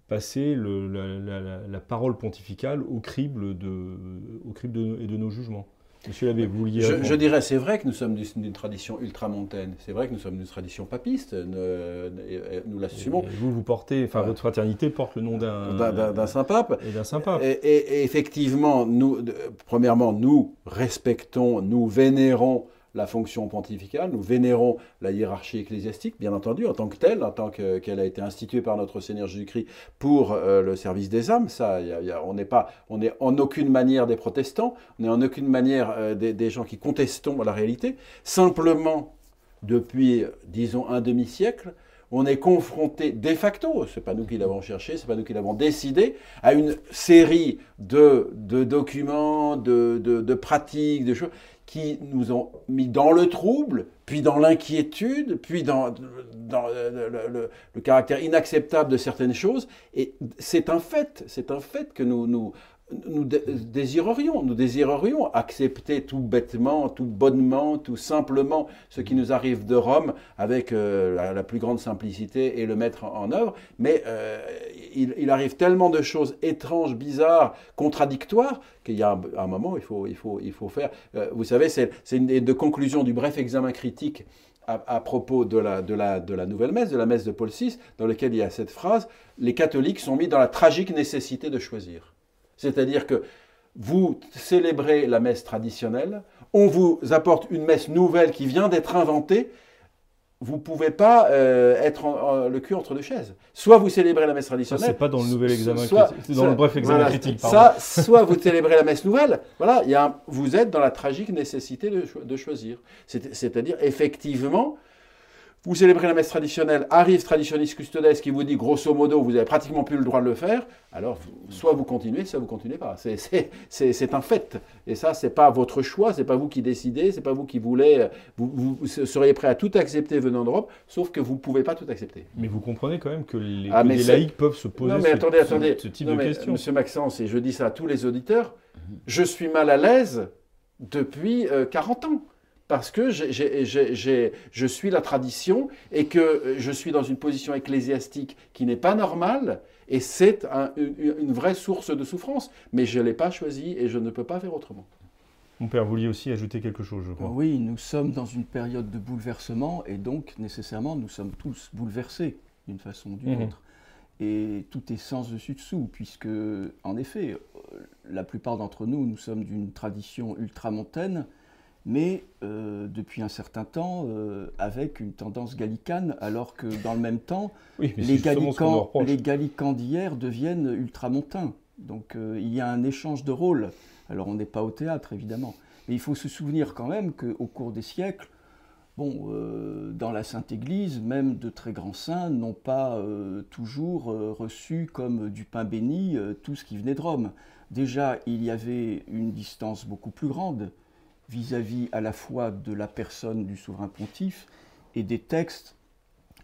passer la, parole pontificale au crible, de, au crible de, et de nos jugements. Monsieur l'abbé, vous vouliez. Je, je, dirais, c'est vrai que nous sommes d'une tradition ultramontaine. C'est vrai que nous sommes d'une tradition papiste. Nous, l'assumons. Vous, vous portez, enfin, votre fraternité porte le nom d'un. D'un saint pape. Et d'un saint pape. Et, et, effectivement, nous, premièrement, nous respectons, nous vénérons la fonction pontificale, nous vénérons la hiérarchie ecclésiastique, bien entendu, en tant que telle, en tant qu'elle a été instituée par notre Seigneur Jésus-Christ pour euh, le service des âmes. Ça, on n'est pas, on en aucune manière des protestants, on n'est en aucune manière euh, des, gens qui contestons la réalité. Simplement, depuis, disons, un demi-siècle, on est confronté de facto, c'est pas nous qui l'avons cherché, c'est pas nous qui l'avons décidé, à une série de, documents, de, pratiques, de choses qui nous ont mis dans le trouble, puis dans l'inquiétude, puis dans, le, caractère inacceptable de certaines choses. Et c'est un fait, c'est un fait que nous, nous, nous désirerions, nous désirerions accepter tout bêtement, tout bonnement, tout simplement ce qui nous arrive de Rome avec euh, la, plus grande simplicité et le mettre en, œuvre. Mais euh, il, arrive tellement de choses étranges, bizarres, contradictoires qu'il y a un, moment il faut, il faut, il faut faire. Euh, vous savez, c'est une des conclusions du bref examen critique à, propos de la, de, la, de la nouvelle messe, de la messe de Paul VI, dans laquelle il y a cette phrase, les catholiques sont mis dans la tragique nécessité de choisir. C'est-à-dire que vous célébrez la messe traditionnelle, on vous apporte une messe nouvelle qui vient d'être inventée, vous ne pouvez pas euh, être le cul entre deux chaises. Soit vous célébrez la messe traditionnelle. C'est pas dans le nouvel examen critique. dans le bref examen critique. Ça, soit vous célébrez la messe nouvelle. Voilà, y a vous êtes dans la tragique nécessité de, de choisir. C'est-à-dire, effectivement, vous célébrez la messe traditionnelle, arrive traditionniste custodes qui vous dit grosso modo, vous n'avez pratiquement plus le droit de le faire, alors soit vous continuez, soit vous continuez pas. C'est un fait. Et ça, c'est pas votre choix, c'est pas vous qui décidez, c'est pas vous qui voulez. Vous, seriez prêt à tout accepter venant d'Europe, sauf que vous ne pouvez pas tout accepter. Mais vous comprenez quand même que les, ah, laïcs peuvent se poser ce, attendez, attendez. type de questions. Monsieur Maxence, et je dis ça à tous les auditeurs, je suis mal à l'aise depuis 40 euh, ans parce que je suis la tradition et que je suis dans une position ecclésiastique qui n'est pas normale, et c'est une, vraie source de souffrance. Mais je ne l'ai pas choisi et je ne peux pas faire autrement. Mon père, vous vouliez aussi ajouter quelque chose, je crois. Oui, nous sommes dans une période de bouleversement, et donc nécessairement nous sommes tous bouleversés d'une façon ou d'une mhm. autre. Et tout est sens dessus-dessous, puisque, en effet, euh, la plupart d'entre nous, nous sommes d'une tradition ultramontaine, mais euh, depuis un certain temps euh, avec une tendance gallicane, alors que dans le même temps, les, gallicans, les gallicans d'hier deviennent ultramontains. Donc euh, il y a un échange de rôles. Alors on n'est pas au théâtre, évidemment. Mais il faut se souvenir quand même qu'au cours des siècles, bon, dans la Sainte Église, même de très grands saints n'ont pas toujours reçu comme du pain béni tout ce qui venait de Rome. Déjà, il y avait une distance beaucoup plus grande vis-à-vis à la fois de la personne du souverain pontife et des textes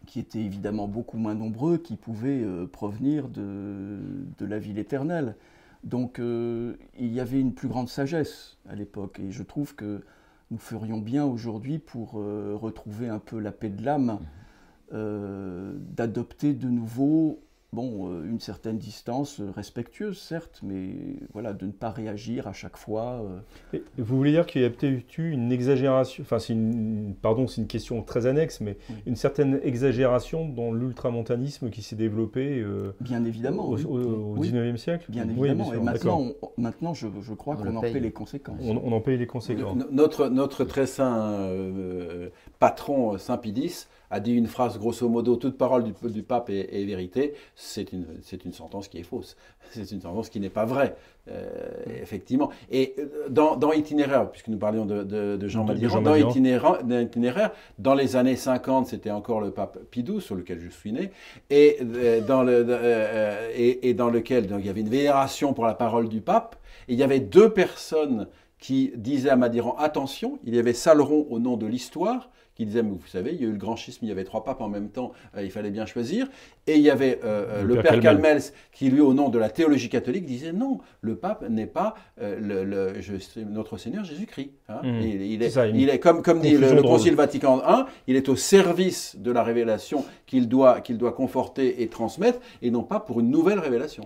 qui étaient évidemment beaucoup moins nombreux, qui pouvaient euh, provenir de, de, la ville éternelle. Donc euh, il y avait une plus grande sagesse à l'époque, et je trouve que nous ferions bien aujourd'hui pour euh, retrouver un peu la paix de l'âme, d'adopter de nouveau bon, euh, une certaine distance euh, respectueuse, certes, mais voilà, de ne pas réagir à chaque fois. Euh. vous voulez dire qu'il y a peut-être eu une exagération, enfin, c'est une, pardon, c'est une question très annexe, mais une certaine exagération dans l'ultramontanisme qui s'est développé bien évidemment, au, au, 19e siècle? Bien évidemment, et maintenant, maintenant je, je crois qu'on en paye les conséquences. On, en paye les conséquences. Notre, notre très saint patron, Saint Pidis, a dit une phrase grosso modo, toute parole du, pape est, vérité, c'est une, une, sentence qui est fausse. C'est une sentence qui n'est pas vraie, euh, effectivement. Et euh, dans, dans, Itinéraire, puisque nous parlions de, Jean Madiran, dans itinéraire, dans les années 50, c'était encore le pape Pidou, sur lequel je suis né, et, euh, dans, le, et, et, dans lequel donc, il y avait une vénération pour la parole du pape, et il y avait deux personnes qui disaient à Madiran, attention, il y avait Saleron au nom de l'histoire, qui disait, mais vous savez, il y a eu le grand schisme, il y avait trois papes en même temps, euh, il fallait bien choisir. Et il y avait euh, euh, le, père, Calmels qui, lui, au nom de la théologie catholique, disait, non, le pape n'est pas le, notre Seigneur Jésus-Christ. Hein. Mmh. Il, est, il, est, comme, comme dit le, Concile Vatican I, il est au service de la révélation qu'il doit, qu'il doit conforter et transmettre, et non pas pour une nouvelle révélation.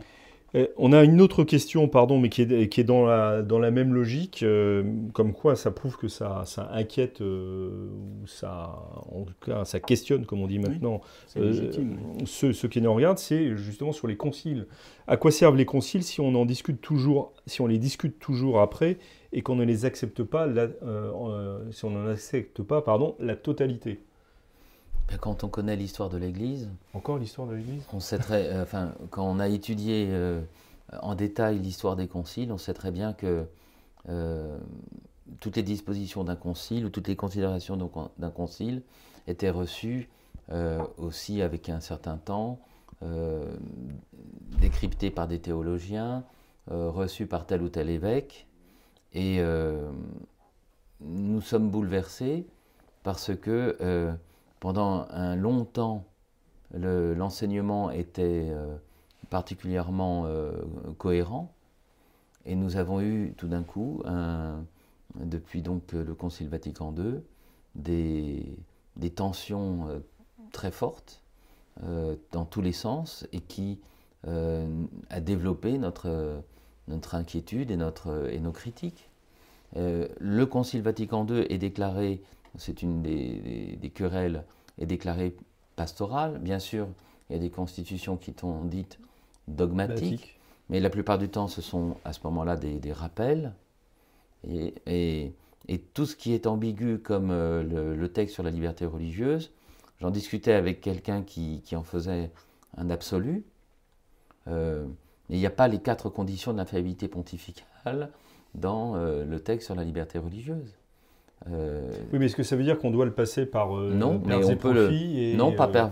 Euh, on a une autre question, pardon, mais qui est, qui est dans, la, dans la même logique, euh, comme quoi ça prouve que ça, ça inquiète, euh, ou ça, en tout cas, ça questionne, comme on dit maintenant, ceux, ceux, qui nous regardent, c'est justement sur les conciles. À quoi servent les conciles si on en discute toujours, si on les discute toujours après et qu'on ne les accepte pas, si on n'en accepte pas, pardon, la totalité? Quand on connaît l'histoire de l'Église. Encore l'histoire de l'Église? On sait très, euh, enfin, quand on a étudié euh, en détail l'histoire des conciles, on sait très bien que euh, toutes les dispositions d'un concile ou toutes les considérations d'un concile étaient reçues aussi avec un certain temps, décryptées par des théologiens, reçues par tel ou tel évêque. Et nous sommes bouleversés parce que pendant un long temps, l'enseignement était euh, particulièrement euh, cohérent et nous avons eu tout d'un coup, depuis donc le Concile Vatican II, des, tensions euh, très fortes dans tous les sens et qui a développé notre, notre inquiétude et, notre, et nos critiques. le Concile Vatican II est déclaré c'est une des, querelles, est déclarée pastorale. Bien sûr, il y a des constitutions qui sont dites dogmatiques, mais la plupart du temps, ce sont à ce moment-là des, rappels. Et, tout ce qui est ambigu, comme euh, le, texte sur la liberté religieuse, j'en discutais avec quelqu'un qui, en faisait un absolu. Euh, il n'y a pas les quatre conditions de l'infaillibilité pontificale dans euh, le texte sur la liberté religieuse. Oui, mais est-ce que ça veut dire qu'on doit le passer par non, mais on peut le... non, pas par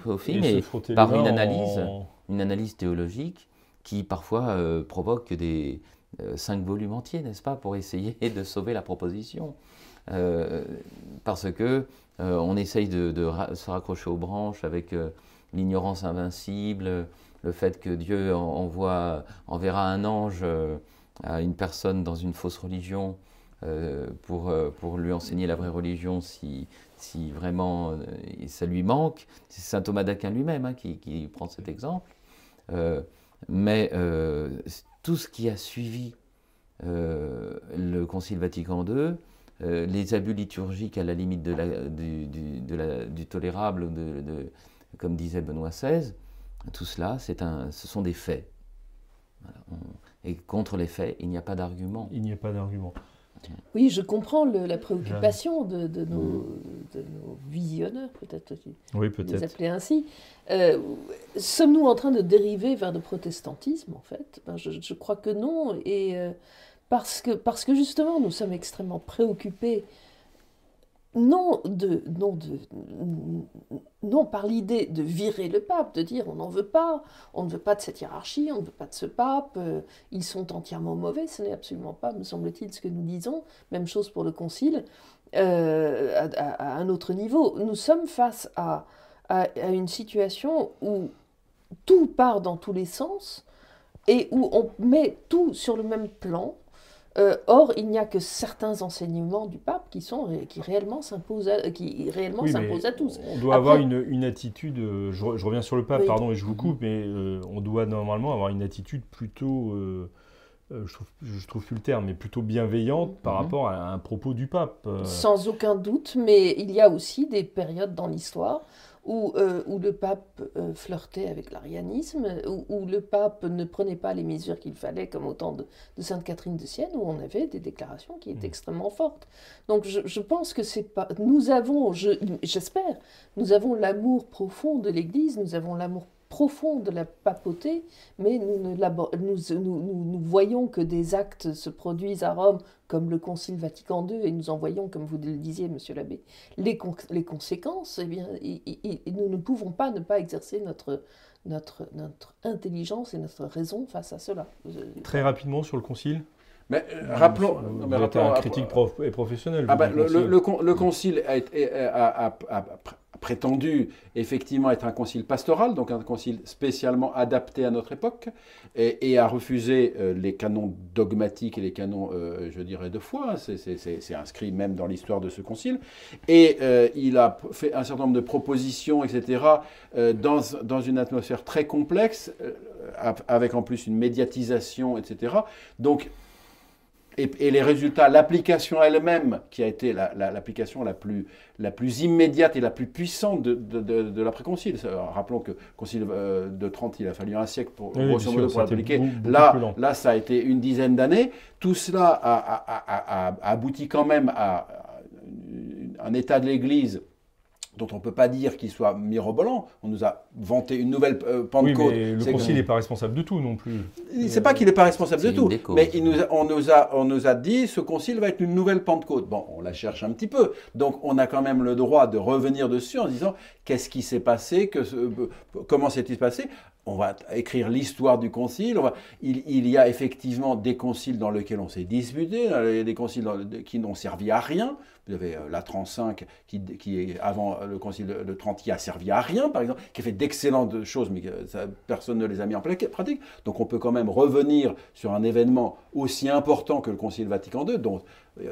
profit, mais par une analyse, une analyse théologique qui parfois provoque des cinq volumes entiers, n'est-ce pas, pour essayer de sauver la proposition. parce que on essaye de, se raccrocher aux branches avec l'ignorance invincible, le fait que Dieu envoie, enverra un ange euh, à une personne dans une fausse religion euh, pour, euh, pour lui enseigner la vraie religion si, si vraiment ça lui manque. C'est saint Thomas d'Aquin lui-même hein, qui, qui, prend cet exemple. mais tout ce qui a suivi le Concile Vatican II, les abus liturgiques à la limite de la, du, tolérable, de, comme disait Benoît XVI, tout cela, un, ce sont des faits. et contre les faits, il n'y a pas d'argument. Il n'y a pas d'argument. Oui, je comprends la préoccupation de, nos, visionneurs, peut-être oui, peut les appeler ainsi. Euh, sommes-nous en train de dériver vers le protestantisme, en fait? Ben, je, crois que non, et euh, parce, que, parce que justement, nous sommes extrêmement préoccupés non, de, non, de, non par l'idée de virer le pape, de dire on n'en veut pas, on ne veut pas de cette hiérarchie, on ne veut pas de ce pape, euh, ils sont entièrement mauvais, ce n'est absolument pas, me semble-t-il, ce que nous disons. Même chose pour le Concile, euh, à, un autre niveau. Nous sommes face à, à, une situation où tout part dans tous les sens et où on met tout sur le même plan euh, or, il n'y a que certains enseignements du pape qui, sont, qui réellement s'imposent à, qui réellement à tous. On doit avoir une, une attitude, euh, je, reviens sur le pape, pardon, et je vous coupe, mais euh, on doit normalement avoir une attitude plutôt, je, trouve, je trouve plus le terme, mais plutôt bienveillante par mhm. rapport à un propos du pape. Sans aucun doute, mais il y a aussi des périodes dans l'histoire où, euh, où, le pape euh, flirtait avec l'arianisme, où, le pape ne prenait pas les mesures qu'il fallait, comme au temps de, Sainte Catherine de Sienne, où on avait des déclarations qui étaient mmh. extrêmement fortes. Donc je, je pense que c'est pas. Nous avons, j'espère, nous avons l'amour profond de l'Église, nous avons l'amour profond de la papauté, mais nous, ne nous, nous, nous, voyons que des actes se produisent à Rome, comme le Concile Vatican II, et nous en voyons, comme vous le disiez, monsieur l'abbé, les, les conséquences, eh bien, nous ne pouvons pas ne pas exercer notre, notre, notre intelligence et notre raison face à cela. Très rapidement sur le Concile mais euh, rappelons. Vous êtes un critique prof, et professionnel. Ah ben, le, le, le, concile a, été, a, a, prétendu effectivement être un concile pastoral, donc un concile spécialement adapté à notre époque, et, a refusé euh, les canons dogmatiques et les canons, euh, je dirais, de foi. C'est inscrit même dans l'histoire de ce concile. Et euh, il a fait un certain nombre de propositions, etc., dans, dans, une atmosphère très complexe, avec en plus une médiatisation, etc. Donc, et, les résultats, l'application elle-même, qui a été l'application la, plus, la plus immédiate et la plus puissante de, de, l'après-concile. Rappelons que Concile euh, de Trente, il a fallu un siècle pour, pour l'appliquer. Là, là, ça a été une dizaine d'années. Tout cela a, a, abouti quand même à un état de l'Église dont on ne peut pas dire qu'il soit mirobolant. On nous a vanté une nouvelle euh, Pentecôte. Oui, mais le Concile n'est pas responsable de tout non plus. C'est pas qu'il n'est pas responsable de tout, mais il nous on, nous a, on nous a dit ce Concile va être une nouvelle Pentecôte. Bon, on la cherche un petit peu. Donc on a quand même le droit de revenir dessus en disant qu'est-ce qui s'est passé, que, comment s'est-il passé? On va écrire l'histoire du concile. il, y a effectivement des conciles dans lesquels on s'est disputé, des conciles qui n'ont servi à rien. Vous avez euh, la 35 qui, qui est avant le concile de, Trente qui a servi à rien, par exemple, qui a fait d'excellentes choses, mais personne ne les a mis en pratique. Donc on peut quand même revenir sur un événement aussi important que le concile Vatican II, dont euh,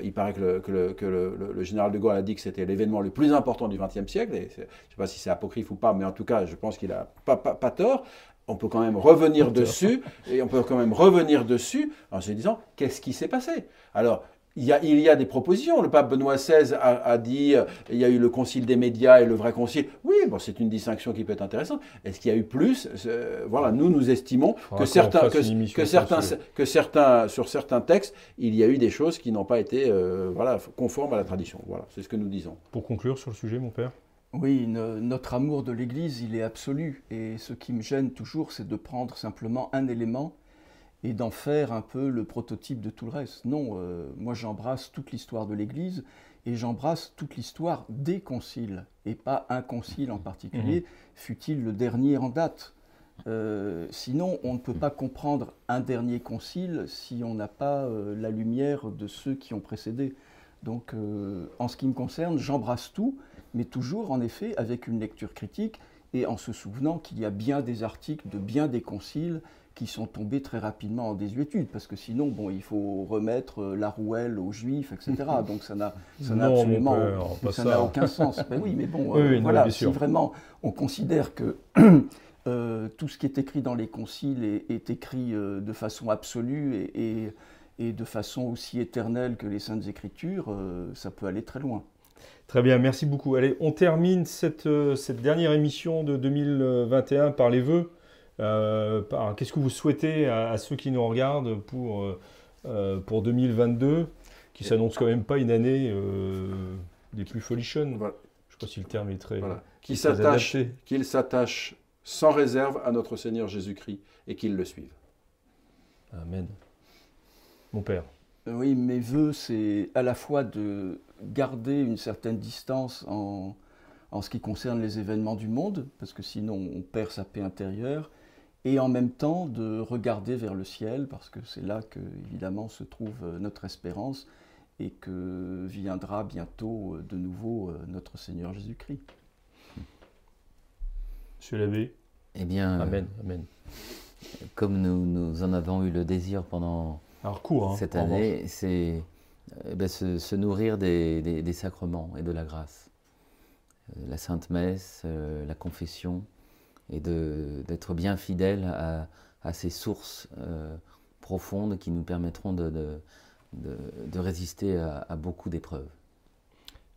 il paraît que le, général de Gaulle a dit que c'était l'événement le plus important du XXe siècle. Et je ne sais pas si c'est apocryphe ou pas, mais en tout cas, je pense qu'il n'a pas, pas, tort on peut quand même revenir dessus, et on peut quand même revenir dessus en se disant qu'est-ce qui s'est passé? Alors, il y, a, il y, a, des propositions. Le pape Benoît XVI a, dit euh, il y a eu le concile des médias et le vrai concile. Oui, bon, c'est une distinction qui peut être intéressante. Est-ce qu'il y a eu plus Voilà, nous, nous estimons que certains, que, certains, que certains, sur certains textes, il y a eu des choses qui n'ont pas été euh, voilà, conformes à la tradition. Voilà, c'est ce que nous disons. Pour conclure sur le sujet, mon père oui, notre amour de l'Église, il est absolu. Et ce qui me gêne toujours, c'est de prendre simplement un élément et d'en faire un peu le prototype de tout le reste. Non, euh, moi j'embrasse toute l'histoire de l'Église et j'embrasse toute l'histoire des conciles, et pas un concile en particulier, fut-il le dernier en date. Euh, sinon, on ne peut pas comprendre un dernier concile si on n'a pas euh, la lumière de ceux qui ont précédé. Donc, en ce qui me concerne, j'embrasse tout, mais toujours, en effet, avec une lecture critique et en se souvenant qu'il y a bien des articles de bien des conciles qui sont tombés très rapidement en désuétude, parce que sinon, bon, il faut remettre la rouelle aux juifs, etc. Donc ça n'a absolument ça n'a aucun sens. Ben oui, mais bon, voilà, si vraiment on considère que Euh, tout ce qui est écrit dans les conciles est, écrit euh, de façon absolue et, de façon aussi éternelle que les Saintes Écritures, euh, ça peut aller très loin. Très bien, merci beaucoup. Allez, on termine cette, dernière émission de 2021 par les vœux. Qu'est-ce que vous souhaitez à, ceux qui nous regardent pour, pour 2022, qui s'annonce quand même pas une année des plus folichonnes Je ne sais pas si le terme est très. Voilà. Qui s'attache, qu'il s'attache sans réserve à notre Seigneur Jésus-Christ et qu'ils le suivent. Amen. Mon Père. Euh, oui, mes voeux, c'est à la fois de garder une certaine distance en, en, ce qui concerne les événements du monde, parce que sinon on perd sa paix intérieure, et en même temps de regarder vers le ciel, parce que c'est là que, évidemment, se trouve notre espérance, et que viendra bientôt de nouveau notre Seigneur Jésus-Christ. Monsieur l'abbé Eh bien, Amen, Amen. Comme nous, nous, en avons eu le désir pendant hein, cette année, c'est eh ben, se, nourrir des, des, sacrements et de la grâce. Euh, la Sainte Messe, euh, la confession, et d'être bien fidèle à, à, ces sources euh, profondes qui nous permettront de, de, de résister à, à beaucoup d'épreuves.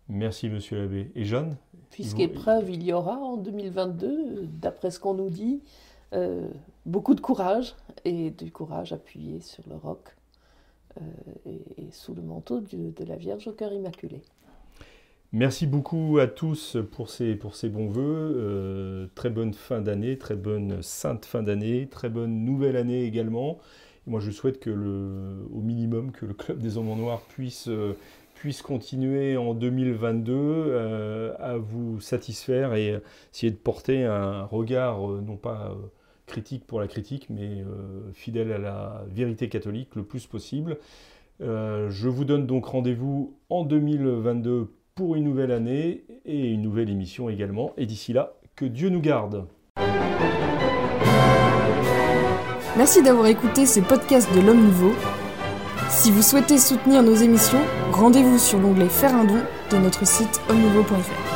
Merci, monsieur l'abbé. Et Jeanne Puisqu'épreuve il y aura en 2022, d'après ce qu'on nous dit, euh, beaucoup de courage et du courage appuyé sur le roc euh, et, sous le manteau de, la Vierge au cœur immaculé. Merci beaucoup à tous pour ces, pour ces bons voeux. Euh, très bonne fin d'année, très bonne sainte fin d'année, très bonne nouvelle année également. moi, je souhaite que le, au minimum que le Club des Hommes en Noir puisse puisse continuer en 2022 euh, à vous satisfaire et essayer de porter un regard euh, non pas euh, critique pour la critique, mais fidèle à la vérité catholique le plus possible. je vous donne donc rendez-vous en 2022 pour une nouvelle année et une nouvelle émission également. Et d'ici là, que Dieu nous garde. Merci d'avoir écouté ce podcast de l'Homme Nouveau. Si vous souhaitez soutenir nos émissions, rendez-vous sur l'onglet Faire un don de notre site omnouveau.fr.